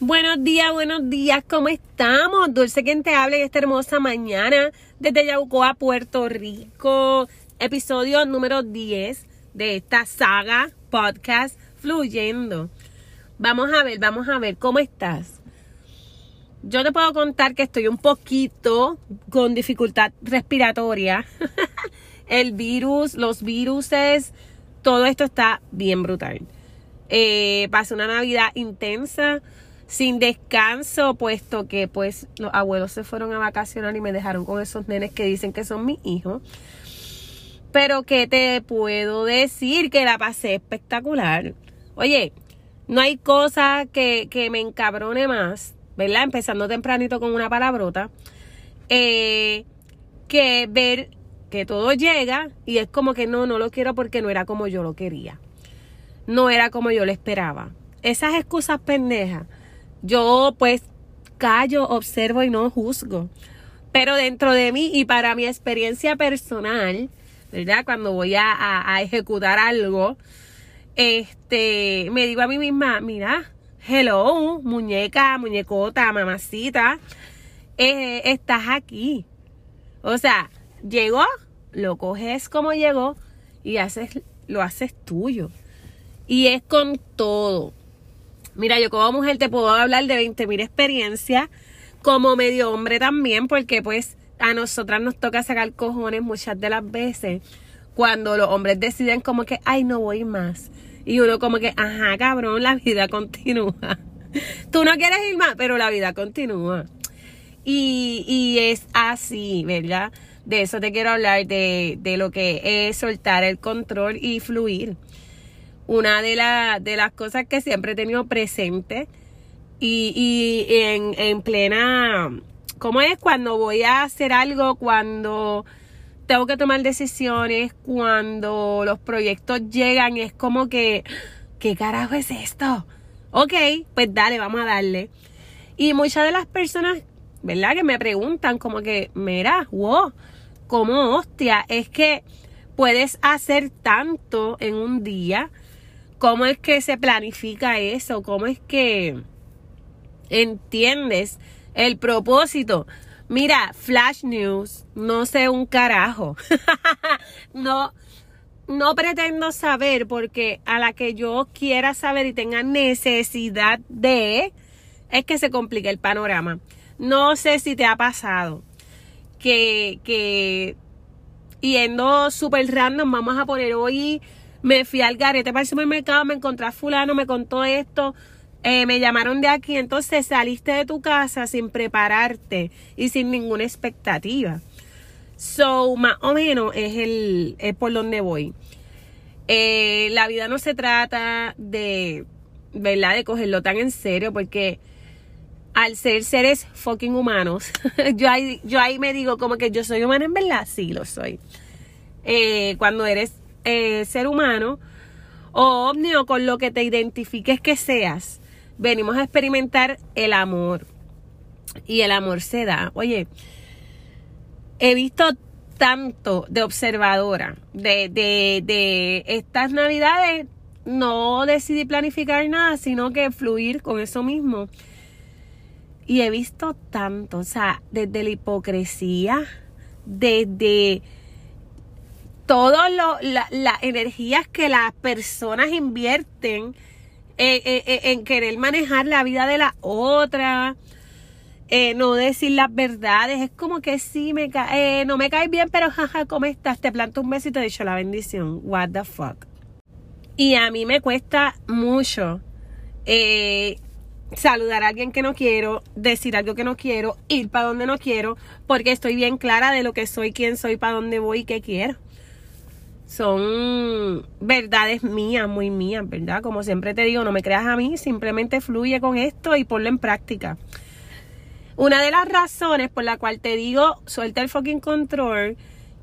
Buenos días, buenos días, ¿cómo estamos? Dulce quien te habla en esta hermosa mañana desde Yabucoa, Puerto Rico. Episodio número 10 de esta saga podcast Fluyendo. Vamos a ver, vamos a ver, ¿cómo estás? Yo te puedo contar que estoy un poquito con dificultad respiratoria. El virus, los viruses, todo esto está bien brutal. Eh, pasé una Navidad intensa, sin descanso, puesto que pues los abuelos se fueron a vacacionar y me dejaron con esos nenes que dicen que son mis hijos. Pero que te puedo decir que la pasé espectacular. Oye, no hay cosa que, que me encabrone más, ¿verdad? Empezando tempranito con una palabrota, eh, que ver que todo llega y es como que no, no lo quiero porque no era como yo lo quería no era como yo lo esperaba. Esas excusas pendejas, yo pues callo, observo y no juzgo. Pero dentro de mí y para mi experiencia personal, ¿verdad? Cuando voy a, ejecutar algo, este, me digo a mí misma, mira, hello, muñeca, muñecota, mamacita, eh, estás aquí. O sea, llegó, lo coges como llegó y haces, lo haces tuyo. Y es con todo. Mira, yo como mujer te puedo hablar de 20.000 experiencias, como medio hombre también, porque pues a nosotras nos toca sacar cojones muchas de las veces cuando los hombres deciden como que, ay, no voy más. Y uno como que, ajá, cabrón, la vida continúa. Tú no quieres ir más, pero la vida continúa. Y, y es así, ¿verdad? De eso te quiero hablar, de, de lo que es soltar el control y fluir una de, de las cosas que siempre he tenido presente y, y en, en plena, ¿cómo es? Cuando voy a hacer algo, cuando tengo que tomar decisiones, cuando los proyectos llegan, es como que, ¿qué carajo es esto? Ok, pues dale, vamos a darle. Y muchas de las personas, ¿verdad? Que me preguntan como que, mira, wow, como hostia, es que puedes hacer tanto en un día ¿Cómo es que se planifica eso? ¿Cómo es que entiendes el propósito? Mira, Flash News, no sé un carajo. no, no pretendo saber porque a la que yo quiera saber y tenga necesidad de, es que se complica el panorama. No sé si te ha pasado que, que yendo súper random, vamos a poner hoy me fui al garete para el supermercado, me encontré a fulano, me contó esto, eh, me llamaron de aquí, entonces saliste de tu casa sin prepararte y sin ninguna expectativa. So, más o menos es el es por donde voy. Eh, la vida no se trata de, ¿verdad? De cogerlo tan en serio porque al ser seres fucking humanos, yo, ahí, yo ahí me digo como que yo soy humana en verdad, sí lo soy. Eh, cuando eres eh, ser humano o ovni o con lo que te identifiques que seas, venimos a experimentar el amor. Y el amor se da. Oye, he visto tanto de observadora de, de, de estas navidades. No decidí planificar nada, sino que fluir con eso mismo. Y he visto tanto, o sea, desde la hipocresía, desde todas las energías que las personas invierten eh, eh, eh, en querer manejar la vida de la otra, no decir las verdades, es como que sí, me no me caes bien, pero jaja, ¿cómo estás? Te planto un beso y te dicho la bendición. What the fuck. Y a mí me cuesta mucho saludar a alguien que no quiero, decir algo que no quiero, ir para donde no quiero, porque estoy bien clara de lo que soy, quién soy, para dónde voy y qué quiero son verdades mías, muy mías, ¿verdad? Como siempre te digo, no me creas a mí, simplemente fluye con esto y ponlo en práctica. Una de las razones por la cual te digo, suelta el fucking control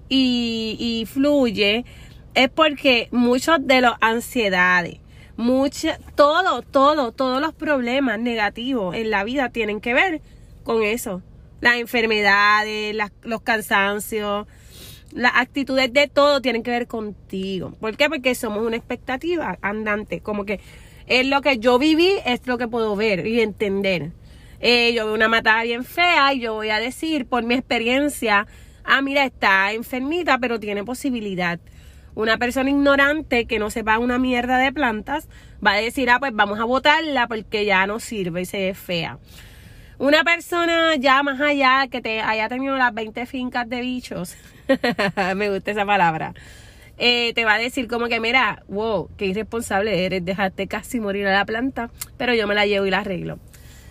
y, fluye, es porque muchos de las ansiedades, mucha, todo, todo, todos los problemas negativos en la vida tienen que ver con eso. Las enfermedades, los cansancios, las actitudes de todo tienen que ver contigo. ¿Por qué? Porque somos una expectativa andante. Como que es lo que yo viví, es lo que puedo ver y entender. Eh, yo veo una matada bien fea y yo voy a decir por mi experiencia, ah, mira, está enfermita, pero tiene posibilidad. Una persona ignorante que no sepa una mierda de plantas va a decir, ah, pues vamos a botarla porque ya no sirve y se ve fea. Una persona ya más allá que te haya tenido las 20 fincas de bichos, me gusta esa palabra, eh, te va a decir como que, mira, wow, qué irresponsable eres, dejaste casi morir a la planta, pero yo me la llevo y la arreglo.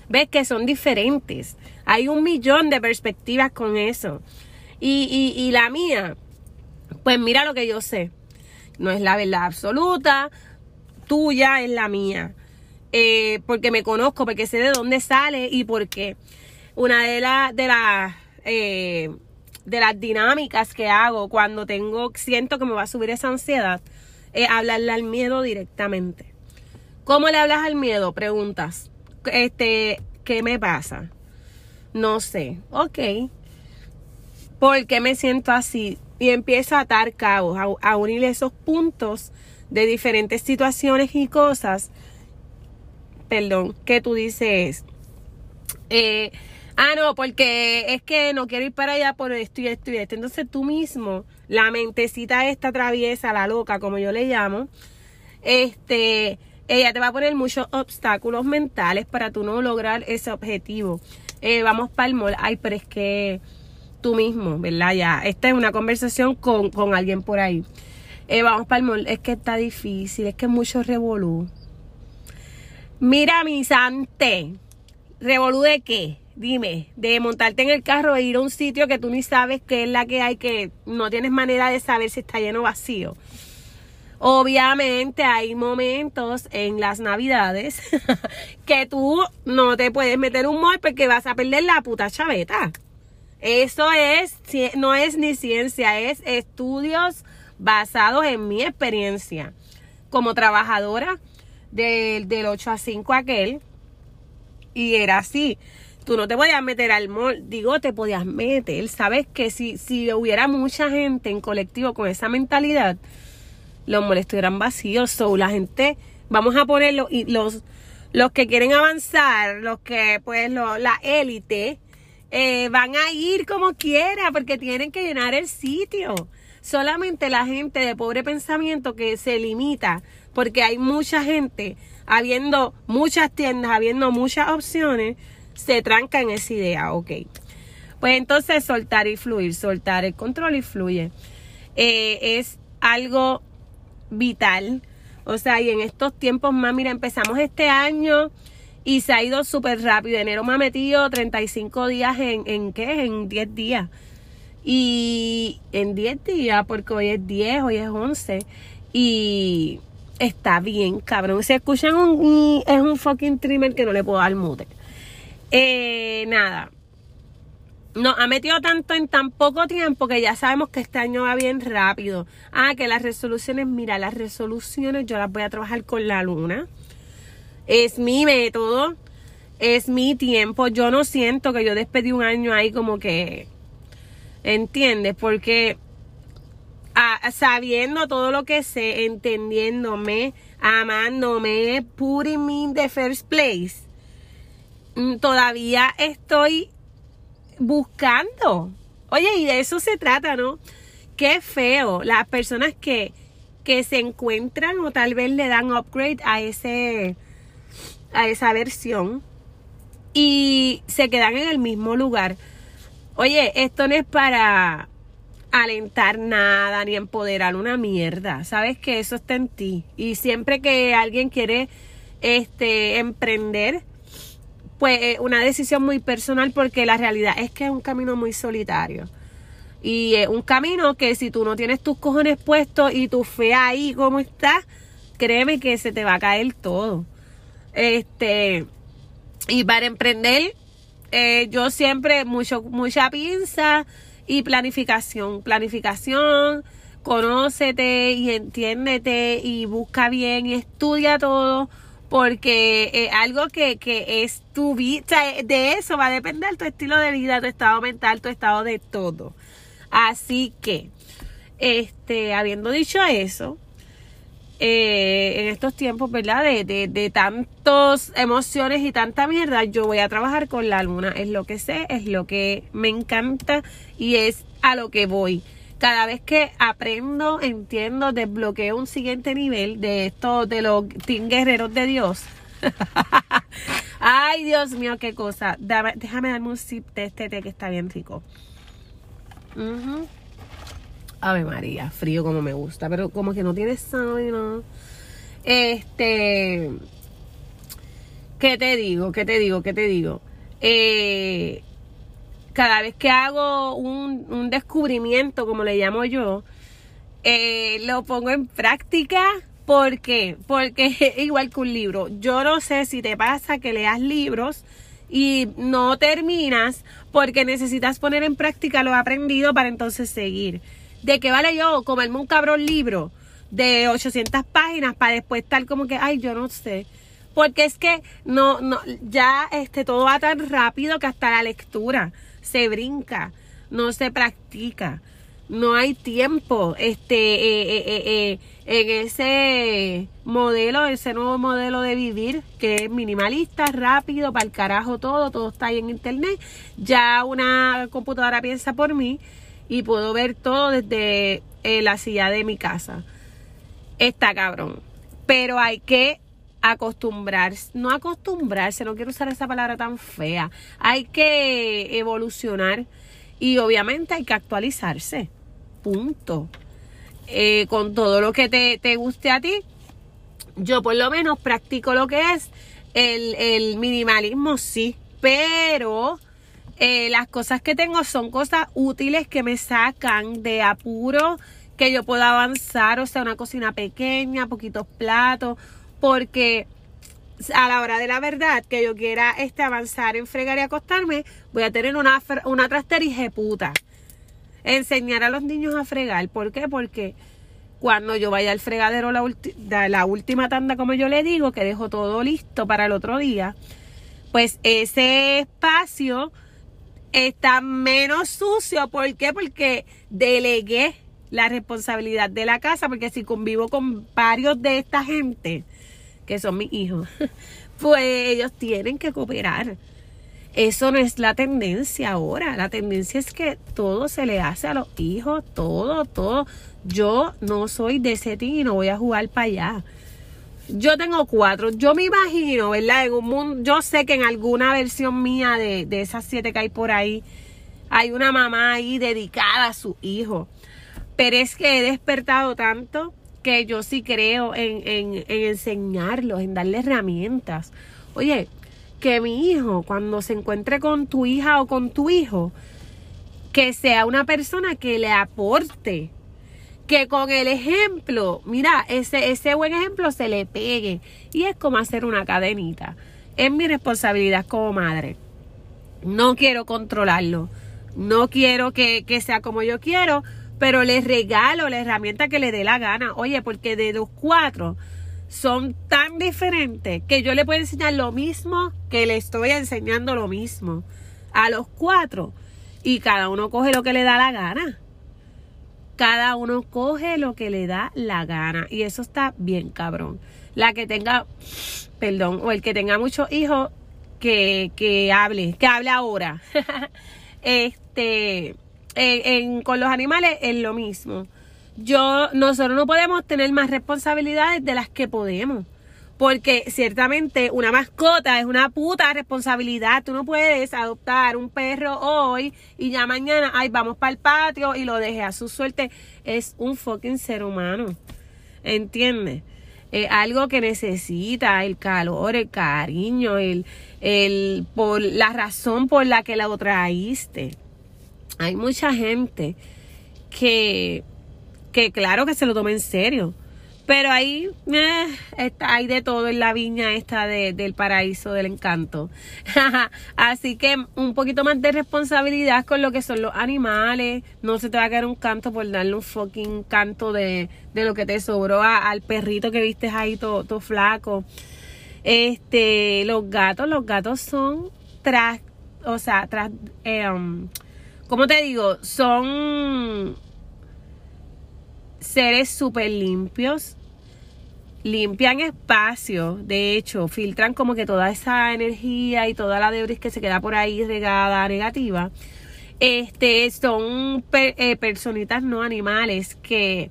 Ves que son diferentes. Hay un millón de perspectivas con eso. Y, y, y la mía, pues mira lo que yo sé. No es la verdad absoluta, tuya es la mía. Eh, porque me conozco, porque sé de dónde sale y por qué. Una de, las de, eh, de las dinámicas que hago cuando tengo, siento que me va a subir esa ansiedad, es hablarle al miedo directamente. ¿Cómo le hablas al miedo? Preguntas. Este, ¿qué me pasa? No sé. Ok. ¿Por qué me siento así? Y empiezo a atar cabos, a, unir esos puntos de diferentes situaciones y cosas. Perdón, que tú dices. Eh, ah, no, porque es que no quiero ir para allá por esto y esto y esto. Entonces tú mismo, la mentecita esta traviesa, la loca, como yo le llamo, este, ella te va a poner muchos obstáculos mentales para tú no lograr ese objetivo. Eh, vamos para el mall. Ay, pero es que tú mismo, ¿verdad? Ya, esta es una conversación con, alguien por ahí. Eh, vamos para el mall. Es que está difícil, es que mucho revolú. Mira, mi sante. ¿Revolú de qué? Dime, de montarte en el carro e ir a un sitio que tú ni sabes qué es la que hay, que no tienes manera de saber si está lleno o vacío. Obviamente hay momentos en las navidades que tú no te puedes meter un mall porque vas a perder la puta chaveta. Eso es, no es ni ciencia, es estudios basados en mi experiencia como trabajadora del, del 8 a 5 aquel. Y era así. Tú no te podías meter al mall, digo, te podías meter. Sabes que si, si hubiera mucha gente en colectivo con esa mentalidad, los malls estuvieran vacíos. La gente, vamos a ponerlo, y los, los que quieren avanzar, los que, pues, la élite, eh, van a ir como quiera porque tienen que llenar el sitio. Solamente la gente de pobre pensamiento que se limita porque hay mucha gente, habiendo muchas tiendas, habiendo muchas opciones, se tranca en esa idea, ok. Pues entonces soltar y fluir, soltar el control y fluye. Eh, es algo vital. O sea, y en estos tiempos más, mira, empezamos este año y se ha ido súper rápido. Enero me ha metido 35 días en, ¿en qué? En 10 días. Y en 10 días, porque hoy es 10, hoy es 11. Y está bien, cabrón. Si escuchan un... Es un fucking trimmer que no le puedo dar mute. Eh, nada. No, ha metido tanto en tan poco tiempo que ya sabemos que este año va bien rápido. Ah, que las resoluciones, mira, las resoluciones yo las voy a trabajar con la luna. Es mi método, es mi tiempo. Yo no siento que yo despedí un año ahí como que, ¿entiendes? Porque sabiendo todo lo que sé, entendiéndome, amándome, putting me in the first place, mm, todavía estoy buscando. Oye, y de eso se trata, ¿no? Qué feo las personas que, que se encuentran o tal vez le dan upgrade a ese a esa versión y se quedan en el mismo lugar. Oye, esto no es para alentar nada ni empoderar una mierda. Sabes que eso está en ti. Y siempre que alguien quiere este emprender, pues es una decisión muy personal porque la realidad es que es un camino muy solitario. Y es un camino que si tú no tienes tus cojones puestos y tu fe ahí como está, créeme que se te va a caer todo. Este, y para emprender, eh, yo siempre mucho, mucha pinza y planificación. Planificación, conócete y entiéndete y busca bien y estudia todo porque es algo que, que es tu vida, de eso va a depender tu estilo de vida, tu estado mental, tu estado de todo. Así que, este, habiendo dicho eso, eh, en estos tiempos, ¿verdad? De, de, de tantas emociones y tanta mierda, yo voy a trabajar con la luna. Es lo que sé, es lo que me encanta y es a lo que voy. Cada vez que aprendo, entiendo, desbloqueo un siguiente nivel de esto, de los team guerreros de Dios. Ay, Dios mío, qué cosa. déjame darme un sip de este té que está bien rico. Ave María, frío como me gusta, pero como que no tiene sal, ¿no? Este. ¿Qué te digo? ¿Qué te digo? ¿Qué te digo? Eh, cada vez que hago un, descubrimiento, como le llamo yo, eh, lo pongo en práctica. ¿Por qué? Porque igual que un libro. Yo no sé si te pasa que leas libros y no terminas porque necesitas poner en práctica lo aprendido para entonces seguir. ¿De qué vale yo comerme un cabrón libro de 800 páginas para después estar como que, ay, yo no sé? Porque es que no, no, ya este, todo va tan rápido que hasta la lectura se brinca, no se practica, no hay tiempo, este, eh, eh, eh, en ese modelo, ese nuevo modelo de vivir que es minimalista, rápido, para el carajo todo, todo está ahí en internet. Ya una computadora piensa por mí y puedo ver todo desde eh, la silla de mi casa. Está cabrón. Pero hay que acostumbrarse, no acostumbrarse, no quiero usar esa palabra tan fea. Hay que evolucionar y obviamente hay que actualizarse. Punto. Eh, con todo lo que te, te, guste a ti. Yo por lo menos practico lo que es el, el minimalismo, sí, pero eh, las cosas que tengo son cosas útiles que me sacan de apuro, que yo pueda avanzar, o sea, una cocina pequeña, poquitos platos, porque a la hora de la verdad que yo quiera este avanzar en fregar y acostarme, voy a tener una, una trastera puta. Enseñar a los niños a fregar. ¿Por qué? Porque cuando yo vaya al fregadero la, la última tanda, como yo le digo, que dejo todo listo para el otro día, pues ese espacio está menos sucio. ¿Por qué? Porque delegué la responsabilidad de la casa, porque si convivo con varios de esta gente, que son mis hijos, pues ellos tienen que cooperar. Eso no es la tendencia ahora. La tendencia es que todo se le hace a los hijos, todo, todo. Yo no soy de ese team y no voy a jugar para allá. Yo tengo cuatro. Yo me imagino, ¿verdad? En un mundo, yo sé que en alguna versión mía de, esas siete que hay por ahí, hay una mamá ahí dedicada a su hijo. Pero es que he despertado tanto que yo sí creo en, en, en enseñarlos, en darles herramientas. Oye, que mi hijo, cuando se encuentre con tu hija o con tu hijo, que sea una persona que le aporte que con el ejemplo, mira, ese, ese buen ejemplo se le pegue. Y es como hacer una cadenita. Es mi responsabilidad como madre. No quiero controlarlo. No quiero que, que sea como yo quiero, pero les regalo la herramienta que le dé la gana. Oye, porque de los cuatro son tan diferentes que yo le puedo enseñar lo mismo que le estoy enseñando lo mismo a los cuatro. Y cada uno coge lo que le da la gana cada uno coge lo que le da la gana. Y eso está bien, cabrón. La que tenga, perdón, o el que tenga muchos hijos, que, que hable, que hable ahora. este, en, con los animales es lo mismo. Yo, nosotros no podemos tener más responsabilidades de las que podemos. Porque ciertamente una mascota es una puta responsabilidad. Tú no puedes adoptar un perro hoy y ya mañana, ay, vamos para el patio y lo deje a su suerte. Es un fucking ser humano. ¿Entiendes? Es algo que necesita el calor, el cariño, el, el, por la razón por la que lo traíste. Hay mucha gente que, que claro que se lo toma en serio pero ahí eh, está, hay de todo en la viña esta de, del paraíso del encanto. Así que un poquito más de responsabilidad con lo que son los animales. No se te va a caer un canto por darle un fucking canto de, de lo que te sobró al perrito que viste ahí todo, flaco. Este, los gatos, los gatos son tras, o sea, tras, eh, ¿cómo te digo? Son seres súper limpios limpian espacio, de hecho, filtran como que toda esa energía y toda la debris que se queda por ahí regada negativa. Este son eh, personitas no animales que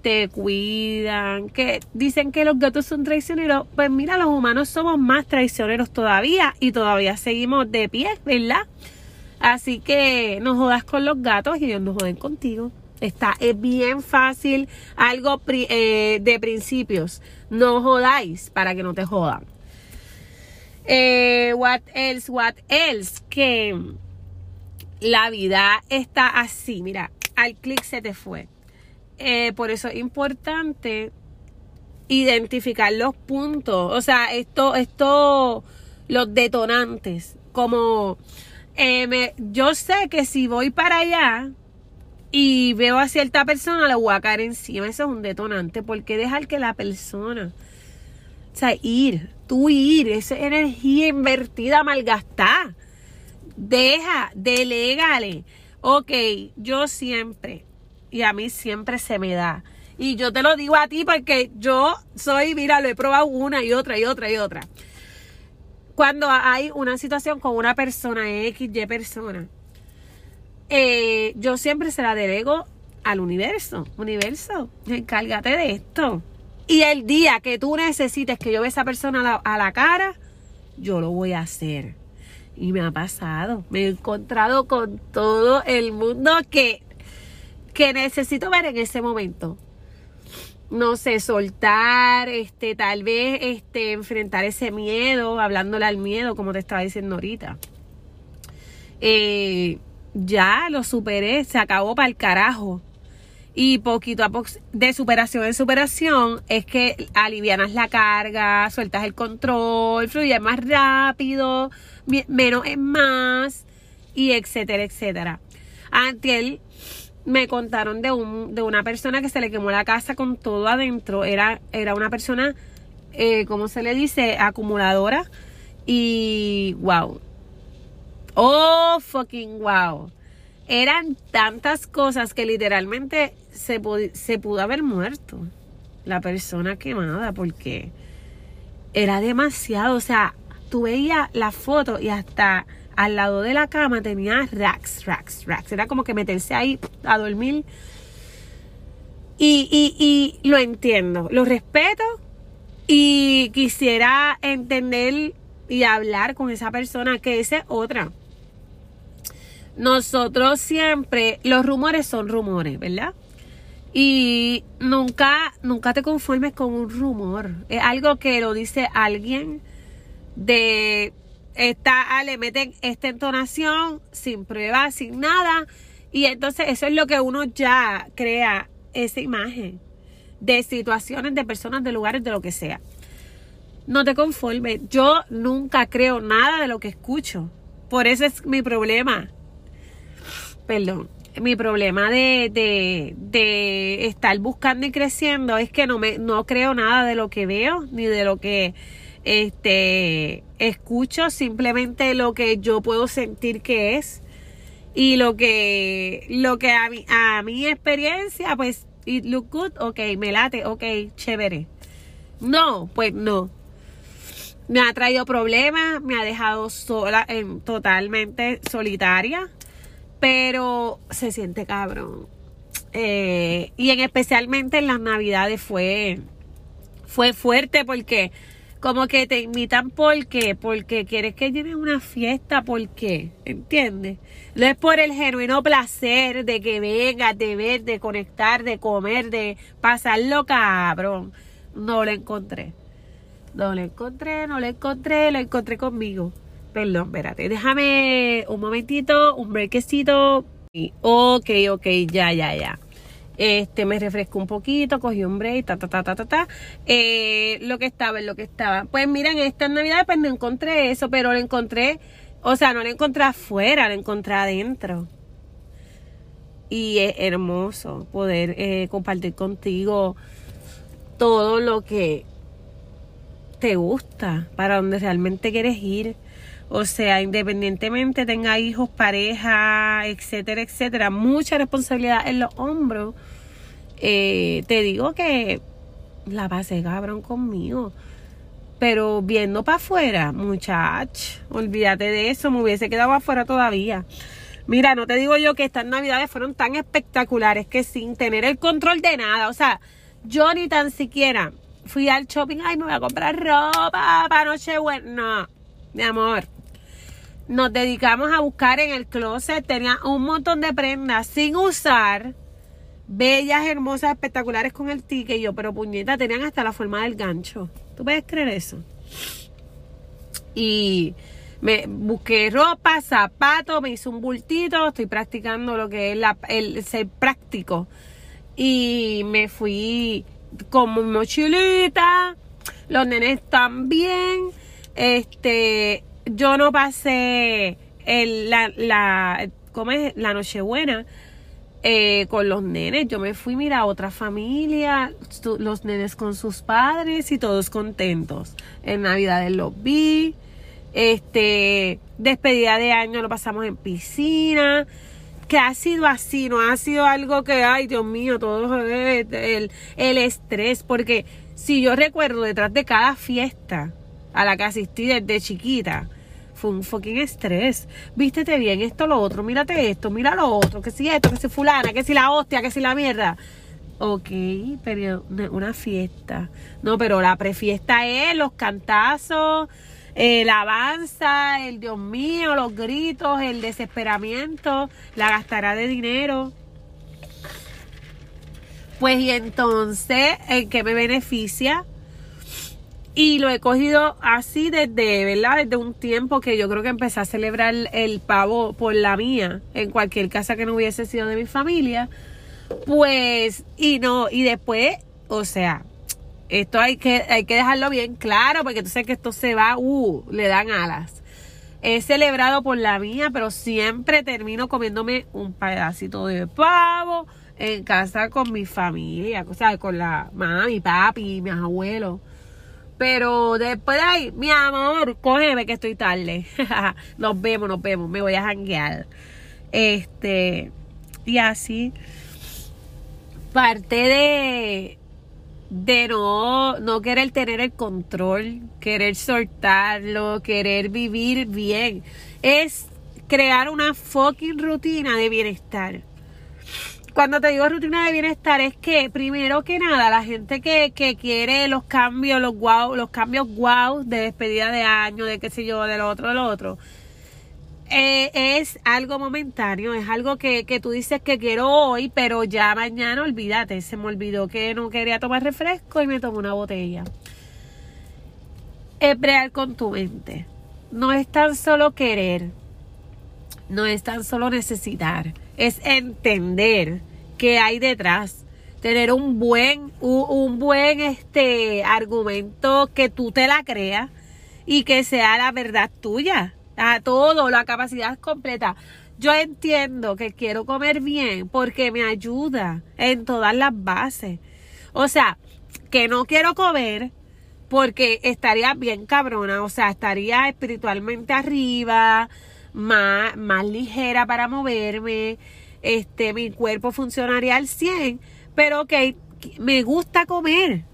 te cuidan, que dicen que los gatos son traicioneros. Pues mira, los humanos somos más traicioneros todavía y todavía seguimos de pie, ¿verdad? Así que no jodas con los gatos y ellos no joden contigo. Está es bien fácil, algo eh, de principios. No jodáis para que no te jodan. Eh, what else, what else? Que la vida está así. Mira, al clic se te fue. Eh, por eso es importante identificar los puntos, o sea, esto, esto, los detonantes, como yo sé que si voy para allá y veo a cierta persona, le voy a caer encima, eso es un detonante, porque dejar que la persona, o sea, ir, tú ir, esa energía invertida, malgastada, deja, delégale, ok, yo siempre, y a mí siempre se me da. Y yo te lo digo a ti porque yo soy, mira, lo he probado una y otra y otra y otra. Cuando hay una situación con una persona, X, Y persona, eh, yo siempre se la delego al universo. Universo, encárgate de esto. Y el día que tú necesites que yo vea a esa persona a la, cara, yo lo voy a hacer. Y me ha pasado. Me he encontrado con todo el mundo que que necesito ver en ese momento. No sé, soltar, este, tal vez, este, enfrentar ese miedo, hablándole al miedo, como te estaba diciendo ahorita. Eh, ya lo superé, se acabó para el carajo. Y poquito a poco, de superación en superación, es que alivianas la carga, sueltas el control, fluye más rápido, menos es más, y etcétera, etcétera. Antiel me contaron de, un, de una persona que se le quemó la casa con todo adentro. Era, era una persona, eh, ¿cómo se le dice? Acumuladora. Y wow. Oh, fucking wow. Eran tantas cosas que literalmente se, se pudo haber muerto la persona quemada porque era demasiado. O sea, tú veías la foto y hasta al lado de la cama tenía racks, racks, racks. Era como que meterse ahí a dormir. Y, y, y lo entiendo, lo respeto y quisiera entender y hablar con esa persona que esa es otra. Nosotros siempre, los rumores son rumores, ¿verdad? Y nunca, nunca te conformes con un rumor. Es algo que lo dice alguien de está, ah, le meten esta entonación sin prueba, sin nada. Y entonces eso es lo que uno ya crea esa imagen de situaciones, de personas, de lugares, de lo que sea. No te conformes. Yo nunca creo nada de lo que escucho. Por eso es mi problema. Perdón. Mi problema de, de, estar buscando y creciendo es que no me no creo nada de lo que veo ni de lo que este escucho simplemente lo que yo puedo sentir que es. Y lo que lo que a mi, a mi experiencia pues it look good ok me late ok chévere. No pues no. Me ha traído problemas me ha dejado sola en, totalmente solitaria pero se siente cabrón eh, y en especialmente en las navidades fue fue fuerte porque como que te invitan porque, porque quieres que lleven una fiesta, ¿por qué? ¿Entiendes? No es por el genuino placer de que vengas, de ver, de conectar, de comer, de pasarlo cabrón. No lo encontré. No lo encontré, no lo encontré, lo encontré conmigo. Perdón, espérate, déjame un momentito, un brequecito. Ok, ok, ya, ya, ya. Este, me refresco un poquito, cogí un break, ta, ta, ta, ta, ta, ta. Eh, lo que estaba, lo que estaba. Pues miren, esta Navidad pues no encontré eso, pero lo encontré, o sea, no lo encontré afuera, lo encontré adentro. Y es hermoso poder eh, compartir contigo todo lo que te gusta, para donde realmente quieres ir. O sea, independientemente tenga hijos, pareja, etcétera, etcétera, mucha responsabilidad en los hombros. Eh, te digo que la pasé cabrón conmigo. Pero viendo para afuera, muchach, olvídate de eso, me hubiese quedado afuera todavía. Mira, no te digo yo que estas navidades fueron tan espectaculares que sin tener el control de nada, o sea, yo ni tan siquiera fui al shopping, ay, me voy a comprar ropa para Nochebuena. No, mi amor. Nos dedicamos a buscar en el closet, tenía un montón de prendas sin usar, bellas, hermosas, espectaculares con el ticket. Y yo, pero puñeta, tenían hasta la forma del gancho. ¿Tú puedes creer eso? Y me busqué ropa, zapatos, me hice un bultito, estoy practicando lo que es el ser práctico. Y me fui con mi mochilita, los nenes también. Este, yo no pasé la, la, ¿cómo es? la Nochebuena eh, con los nenes. Yo me fui, mira, a otra familia, los nenes con sus padres y todos contentos. En Navidad los vi. Este, despedida de año lo pasamos en piscina. Que ha sido así, no ha sido algo que, ay Dios mío, todo el, el estrés. Porque si yo recuerdo detrás de cada fiesta a la que asistí desde chiquita, fue un fucking estrés. Vístete bien, esto, lo otro, mírate esto, mira lo otro, que si esto, que si fulana, que si la hostia, que si la mierda. Ok, pero una fiesta. No, pero la prefiesta es los cantazos, el avanza, el Dios mío, los gritos, el desesperamiento, la gastará de dinero. Pues y entonces, ¿en qué me beneficia? Y lo he cogido así desde, ¿verdad? Desde un tiempo que yo creo que empecé a celebrar el pavo por la mía, en cualquier casa que no hubiese sido de mi familia. Pues, y no, y después, o sea, esto hay que, hay que dejarlo bien claro, porque tú sabes que esto se va, uh, le dan alas. He celebrado por la mía, pero siempre termino comiéndome un pedacito de pavo en casa con mi familia, o sea, con la mamá, mi papi, mis abuelos. Pero después de ahí, mi amor, cógeme que estoy tarde. nos vemos, nos vemos, me voy a janguear. Este, y así, parte de, de no, no querer tener el control, querer soltarlo, querer vivir bien, es crear una fucking rutina de bienestar cuando te digo rutina de bienestar es que primero que nada la gente que, quiere los cambios, los wow, los cambios wow de despedida de año, de qué sé yo, de lo otro, de lo otro, eh, es algo momentáneo, es algo que, que tú dices que quiero hoy, pero ya mañana olvídate, se me olvidó que no quería tomar refresco y me tomo una botella. Es con tu mente. No es tan solo querer, no es tan solo necesitar es entender qué hay detrás tener un buen un, buen este argumento que tú te la creas y que sea la verdad tuya. A todo la capacidad completa. Yo entiendo que quiero comer bien porque me ayuda en todas las bases. O sea que no quiero comer porque estaría bien cabrona o sea estaría espiritualmente arriba más, más ligera para moverme, este, mi cuerpo funcionaría al 100, pero ok, me gusta comer.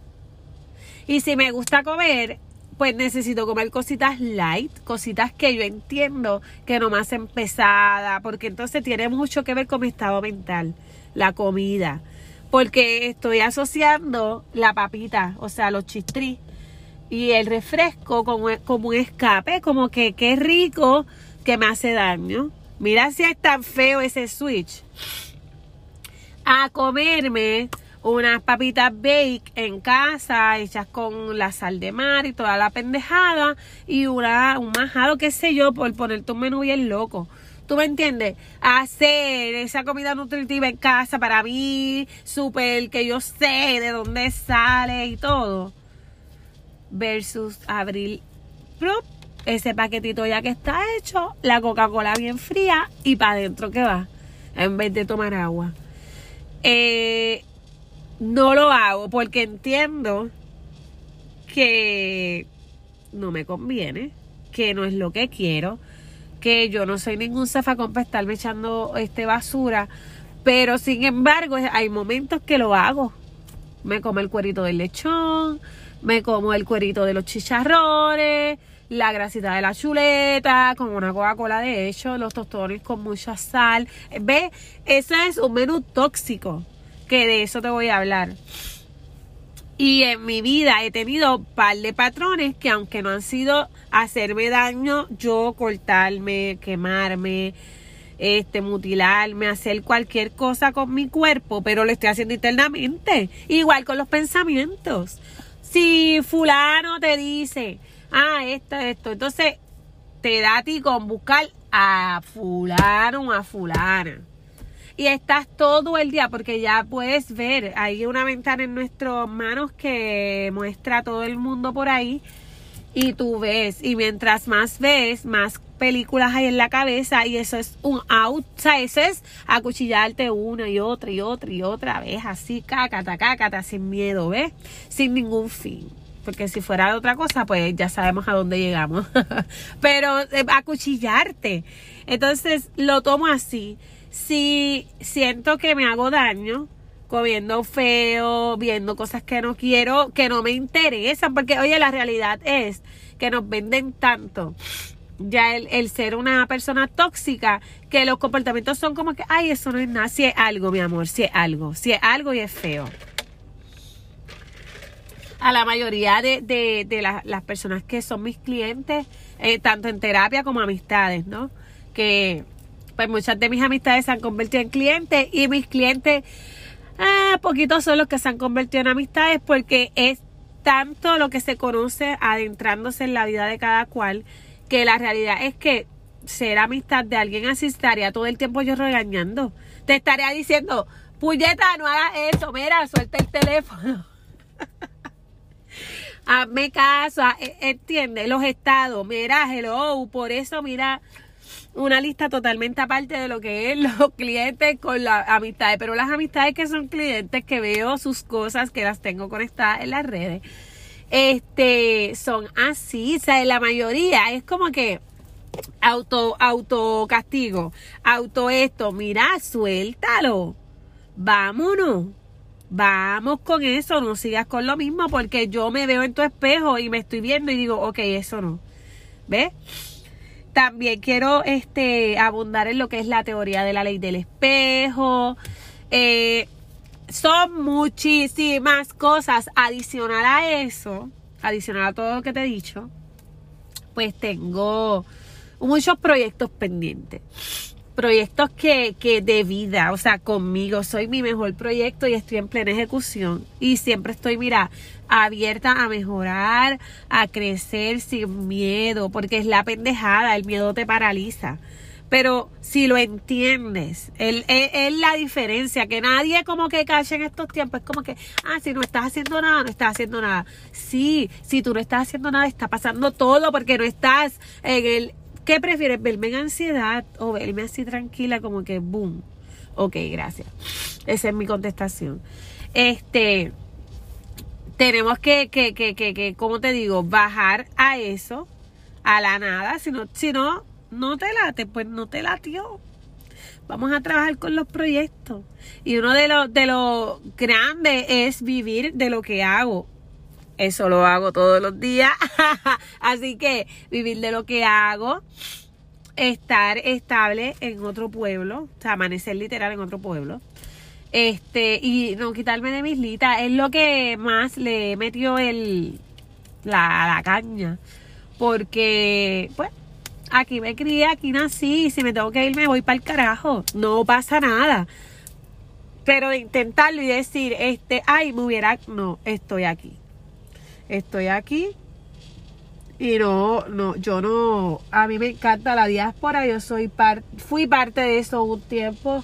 Y si me gusta comer, pues necesito comer cositas light, cositas que yo entiendo que no me hacen pesada, porque entonces tiene mucho que ver con mi estado mental, la comida. Porque estoy asociando la papita, o sea, los chistris y el refresco como, como un escape, como que qué rico que me hace daño. Mira si es tan feo ese switch. A comerme unas papitas bake en casa, hechas con la sal de mar y toda la pendejada, y una, un majado, qué sé yo, por ponerte un menú bien loco. ¿Tú me entiendes? Hacer esa comida nutritiva en casa para mí, súper que yo sé de dónde sale y todo. Versus abrir ese paquetito ya que está hecho, la Coca-Cola bien fría y para adentro que va, en vez de tomar agua. Eh, no lo hago porque entiendo que no me conviene, que no es lo que quiero, que yo no soy ningún zafacón para estarme echando este basura, pero sin embargo hay momentos que lo hago. Me como el cuerito del lechón, me como el cuerito de los chicharrones, la grasita de la chuleta, con una Coca-Cola de hecho, los tostones con mucha sal. ¿Ves? Ese es un menú tóxico, que de eso te voy a hablar. Y en mi vida he tenido un par de patrones que aunque no han sido hacerme daño, yo cortarme, quemarme, este, mutilarme, hacer cualquier cosa con mi cuerpo, pero lo estoy haciendo internamente. Igual con los pensamientos. Si fulano te dice, ah, esto, esto, entonces te da a ti con buscar a fulano a fulana y estás todo el día porque ya puedes ver, hay una ventana en nuestras manos que muestra todo el mundo por ahí y tú ves y mientras más ves, más películas hay en la cabeza y eso es un out, o es acuchillarte una y otra y otra y otra vez, así cácata, cácata, sin miedo, ¿ves? Sin ningún fin. Porque si fuera otra cosa, pues ya sabemos a dónde llegamos. Pero eh, acuchillarte. Entonces lo tomo así si siento que me hago daño comiendo feo, viendo cosas que no quiero, que no me interesan, porque oye, la realidad es que nos venden tanto ya el, ser una persona tóxica, que los comportamientos son como que, ay, eso no es nada, si es algo, mi amor, si es algo, si es algo y es feo. A la mayoría de, de, las personas que son mis clientes, eh, tanto en terapia como amistades, ¿no? Que pues muchas de mis amistades se han convertido en clientes y mis clientes, eh, poquitos son los que se han convertido en amistades porque es tanto lo que se conoce adentrándose en la vida de cada cual que la realidad es que ser amistad de alguien así estaría todo el tiempo yo regañando. Te estaría diciendo, puñeta, no hagas eso, mira, suelta el teléfono. Hazme caso, e, entiende, los estados, mira, hello, por eso, mira, una lista totalmente aparte de lo que es los clientes con las amistades, pero las amistades que son clientes que veo sus cosas, que las tengo conectadas en las redes, este, son así, o sea, la mayoría es como que auto, auto castigo, auto esto, mira, suéltalo, vámonos. Vamos con eso, no sigas con lo mismo porque yo me veo en tu espejo y me estoy viendo y digo, ok, eso no. ¿Ves? También quiero este, abundar en lo que es la teoría de la ley del espejo. Eh, son muchísimas cosas. Adicional a eso, adicional a todo lo que te he dicho, pues tengo muchos proyectos pendientes proyectos que, que de vida, o sea, conmigo, soy mi mejor proyecto y estoy en plena ejecución. Y siempre estoy, mira, abierta a mejorar, a crecer sin miedo, porque es la pendejada, el miedo te paraliza. Pero si lo entiendes, es, es, la diferencia, que nadie como que cache en estos tiempos, es como que, ah, si no estás haciendo nada, no estás haciendo nada. Sí, si tú no estás haciendo nada, está pasando todo porque no estás en el, ¿Qué prefieres? ¿Verme en ansiedad o verme así tranquila como que boom? Ok, gracias. Esa es mi contestación. Este, tenemos que, que, que, que, que como te digo, bajar a eso, a la nada. Si no, si no, no te late, pues no te latió. Vamos a trabajar con los proyectos. Y uno de los, de los grandes es vivir de lo que hago. Eso lo hago todos los días. Así que vivir de lo que hago, estar estable en otro pueblo, o sea, amanecer literal en otro pueblo. Este, y no quitarme de mis litas, es lo que más le metió el la, la caña. Porque, pues, aquí me crié, aquí nací, y si me tengo que ir, me voy para el carajo. No pasa nada. Pero de intentarlo y decir, este, ay, me hubiera, no, estoy aquí estoy aquí y no, no, yo no, a mí me encanta la diáspora, yo soy parte, fui parte de eso un tiempo,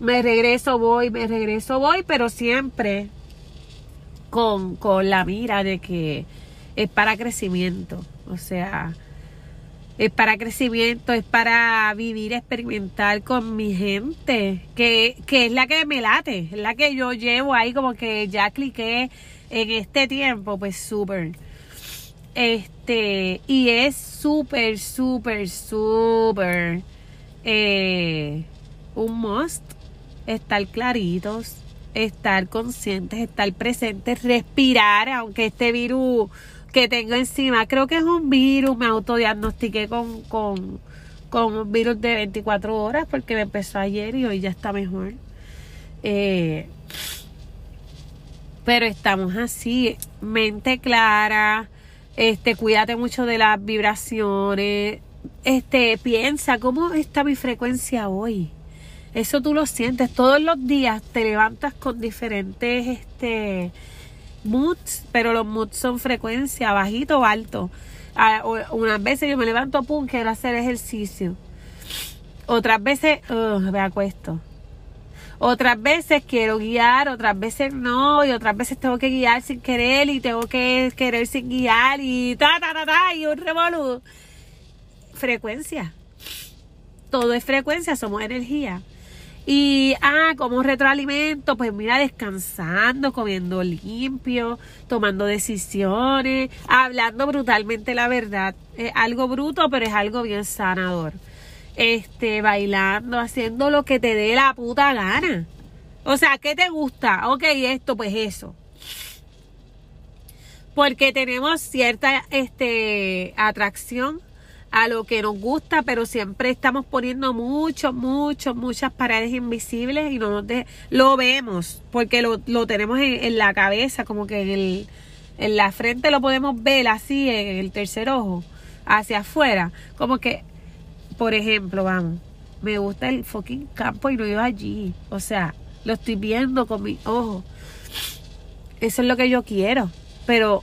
me regreso, voy, me regreso, voy, pero siempre con, con la mira de que es para crecimiento, o sea, es para crecimiento, es para vivir, experimentar con mi gente, que, que es la que me late, es la que yo llevo ahí como que ya cliqué en este tiempo, pues súper. Este, y es súper, súper, súper eh, un must estar claritos, estar conscientes, estar presentes, respirar, aunque este virus que tengo encima, creo que es un virus, me autodiagnostiqué con, con, con un virus de 24 horas porque me empezó ayer y hoy ya está mejor. Eh, pero estamos así, mente clara, este, cuídate mucho de las vibraciones, este, piensa cómo está mi frecuencia hoy. Eso tú lo sientes todos los días, te levantas con diferentes, este, moods, pero los moods son frecuencia, bajito o alto. Ah, unas veces yo me levanto, pum, quiero hacer ejercicio. Otras veces, me acuesto. Otras veces quiero guiar, otras veces no, y otras veces tengo que guiar sin querer y tengo que querer sin guiar y ta, ta, ta, ta, y un revolú. Frecuencia. Todo es frecuencia, somos energía. Y, ah, como retroalimento, pues mira, descansando, comiendo limpio, tomando decisiones, hablando brutalmente la verdad. Es algo bruto, pero es algo bien sanador. Este, bailando, haciendo lo que te dé la puta gana. O sea, ¿qué te gusta? Ok, esto, pues eso. Porque tenemos cierta, este, atracción a lo que nos gusta, pero siempre estamos poniendo mucho, mucho, muchas paredes invisibles y no nos lo vemos, porque lo, lo tenemos en, la cabeza, como que en, el, en la frente lo podemos ver así, en el tercer ojo, hacia afuera. Como que, por ejemplo, vamos, me gusta el fucking campo y no iba allí. O sea, lo estoy viendo con mi ojo. Eso es lo que yo quiero. Pero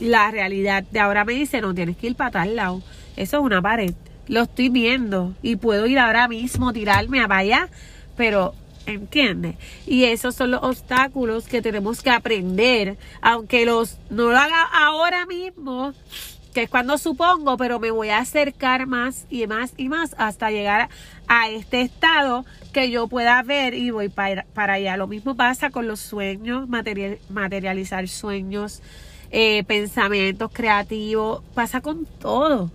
la realidad de ahora me dice, no tienes que ir para tal lado. Eso es una pared. Lo estoy viendo y puedo ir ahora mismo, tirarme a allá, pero ¿entiendes? Y esos son los obstáculos que tenemos que aprender, aunque los no lo haga ahora mismo, que es cuando supongo, pero me voy a acercar más y más y más hasta llegar a este estado que yo pueda ver y voy para, allá. Lo mismo pasa con los sueños, materializar sueños, eh, pensamientos creativos, pasa con todo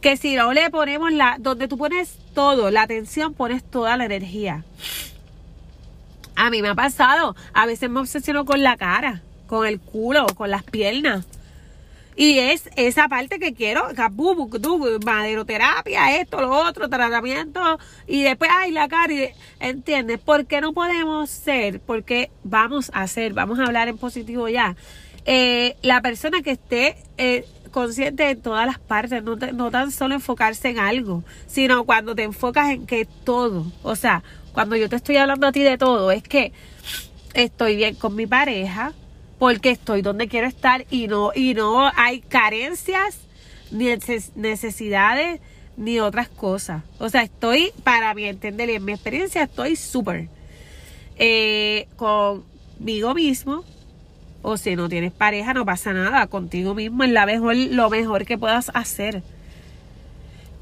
que si no le ponemos la, donde tú pones todo, la atención, pones toda la energía. A mí me ha pasado, a veces me obsesiono con la cara, con el culo, con las piernas. Y es esa parte que quiero, maderoterapia, esto, lo otro, tratamiento, y después, ay, la cara, ¿entiendes? ¿Por qué no podemos ser? Porque vamos a ser, vamos a hablar en positivo ya. Eh, la persona que esté eh, consciente en todas las partes, no, no tan solo enfocarse en algo, sino cuando te enfocas en que todo, o sea, cuando yo te estoy hablando a ti de todo, es que estoy bien con mi pareja, porque estoy donde quiero estar y no, y no hay carencias, ni necesidades, ni otras cosas. O sea, estoy, para mi entender y en mi experiencia, estoy súper eh, conmigo mismo, o si no tienes pareja, no pasa nada. Contigo mismo es la mejor, lo mejor que puedas hacer.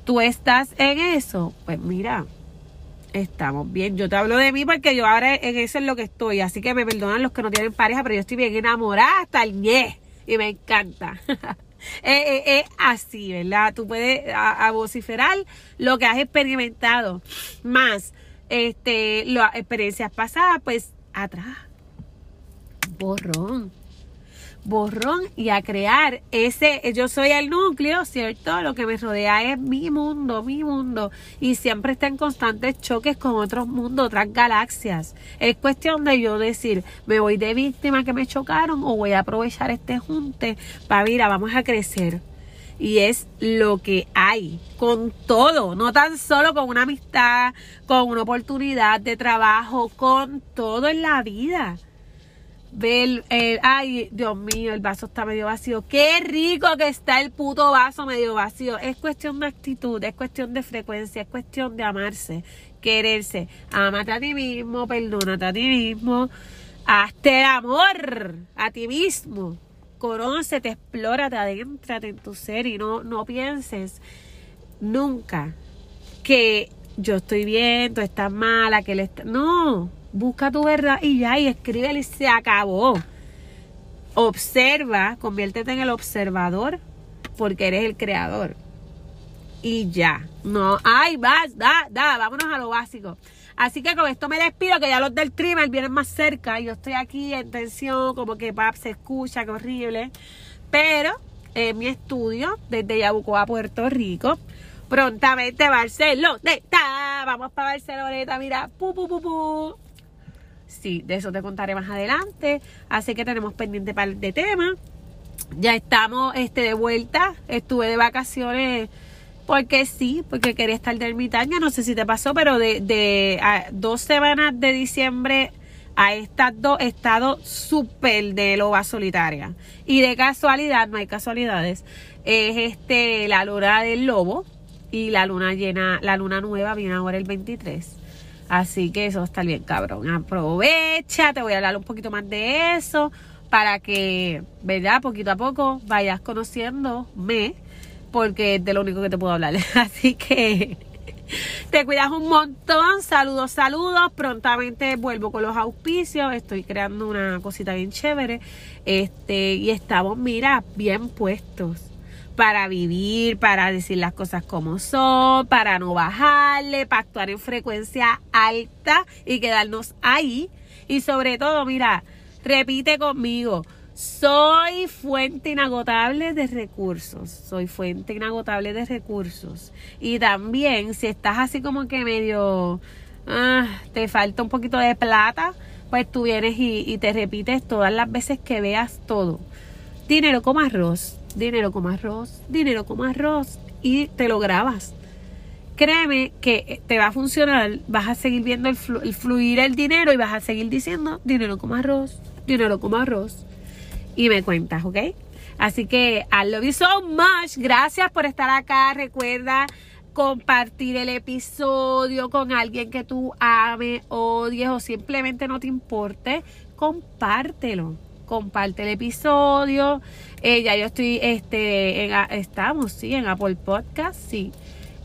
Tú estás en eso. Pues mira, estamos bien. Yo te hablo de mí porque yo ahora en eso es lo que estoy. Así que me perdonan los que no tienen pareja, pero yo estoy bien enamorada hasta el ñe. Y me encanta. es, así, ¿verdad? Tú puedes a, vociferar lo que has experimentado. Más este las experiencias pasadas, pues atrás borrón. Borrón y a crear ese, yo soy el núcleo, ¿cierto? Lo que me rodea es mi mundo, mi mundo. Y siempre está en constantes choques con otros mundos, otras galaxias. Es cuestión de yo decir, me voy de víctima que me chocaron o voy a aprovechar este junte para, mira, vamos a crecer y es lo que hay con todo, no tan solo con una amistad, con una oportunidad de trabajo, con todo en la vida. Ve el, ay, Dios mío, el vaso está medio vacío. Qué rico que está el puto vaso medio vacío. Es cuestión de actitud, es cuestión de frecuencia, es cuestión de amarse, quererse. Amate a ti mismo, perdónate a ti mismo. Hazte el amor a ti mismo. Conócete, explórate, adéntrate en tu ser y no, no pienses nunca que yo estoy bien, tú estás mala, que él está. No busca tu verdad y ya, y escríbele y se acabó. Observa, conviértete en el observador porque eres el creador. Y ya. No, ay, vas, da, da, vámonos a lo básico. Así que con esto me despido, que ya los del trimmer vienen más cerca. Yo estoy aquí en tensión, como que pap se escucha, qué horrible. Pero en mi estudio, desde Yabucoa, Puerto Rico, prontamente Barceloneta. Vamos para Barceloneta, mira, pu, pu, pu, pu. De eso te contaré más adelante. Así que tenemos pendiente para de tema. Ya estamos este, de vuelta. Estuve de vacaciones porque sí, porque quería estar de ermitaña. No sé si te pasó, pero de, de dos semanas de diciembre a estas dos he estado súper de loba solitaria. Y de casualidad, no hay casualidades, es este la luna del lobo y la luna llena, la luna nueva viene ahora el 23. Así que eso está bien, cabrón. Aprovecha, te voy a hablar un poquito más de eso para que, ¿verdad? Poquito a poco vayas conociéndome, porque es de lo único que te puedo hablar. Así que te cuidas un montón. Saludos, saludos. Prontamente vuelvo con los auspicios. Estoy creando una cosita bien chévere. Este, y estamos, mira, bien puestos para vivir, para decir las cosas como son, para no bajarle, para actuar en frecuencia alta y quedarnos ahí. Y sobre todo, mira, repite conmigo. Soy fuente inagotable de recursos. Soy fuente inagotable de recursos. Y también, si estás así como que medio. Ah, te falta un poquito de plata, pues tú vienes y, y te repites todas las veces que veas todo. Dinero como arroz, dinero como arroz, dinero como arroz. Y te lo grabas. Créeme que te va a funcionar. Vas a seguir viendo el, fluir el dinero y vas a seguir diciendo dinero como arroz, dinero como arroz y me cuentas, ¿ok? Así que I love you so much. Gracias por estar acá. Recuerda compartir el episodio con alguien que tú ames, odies o simplemente no te importe. Compártelo. Comparte el episodio. Eh, ya yo estoy, este, en, estamos, sí, en Apple Podcast, sí.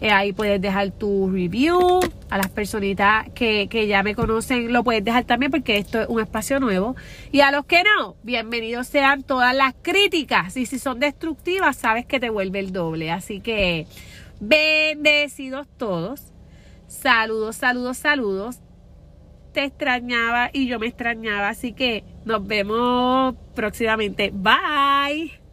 Eh, ahí puedes dejar tu review. A las personitas que, que, ya me conocen lo puedes dejar también porque esto es un espacio nuevo. Y a los que no, bienvenidos sean todas las críticas. Y si son destructivas, sabes que te vuelve el doble. Así que bendecidos todos. Saludos, saludos, saludos. Te extrañaba y yo me extrañaba. Así que nos vemos próximamente. Bye.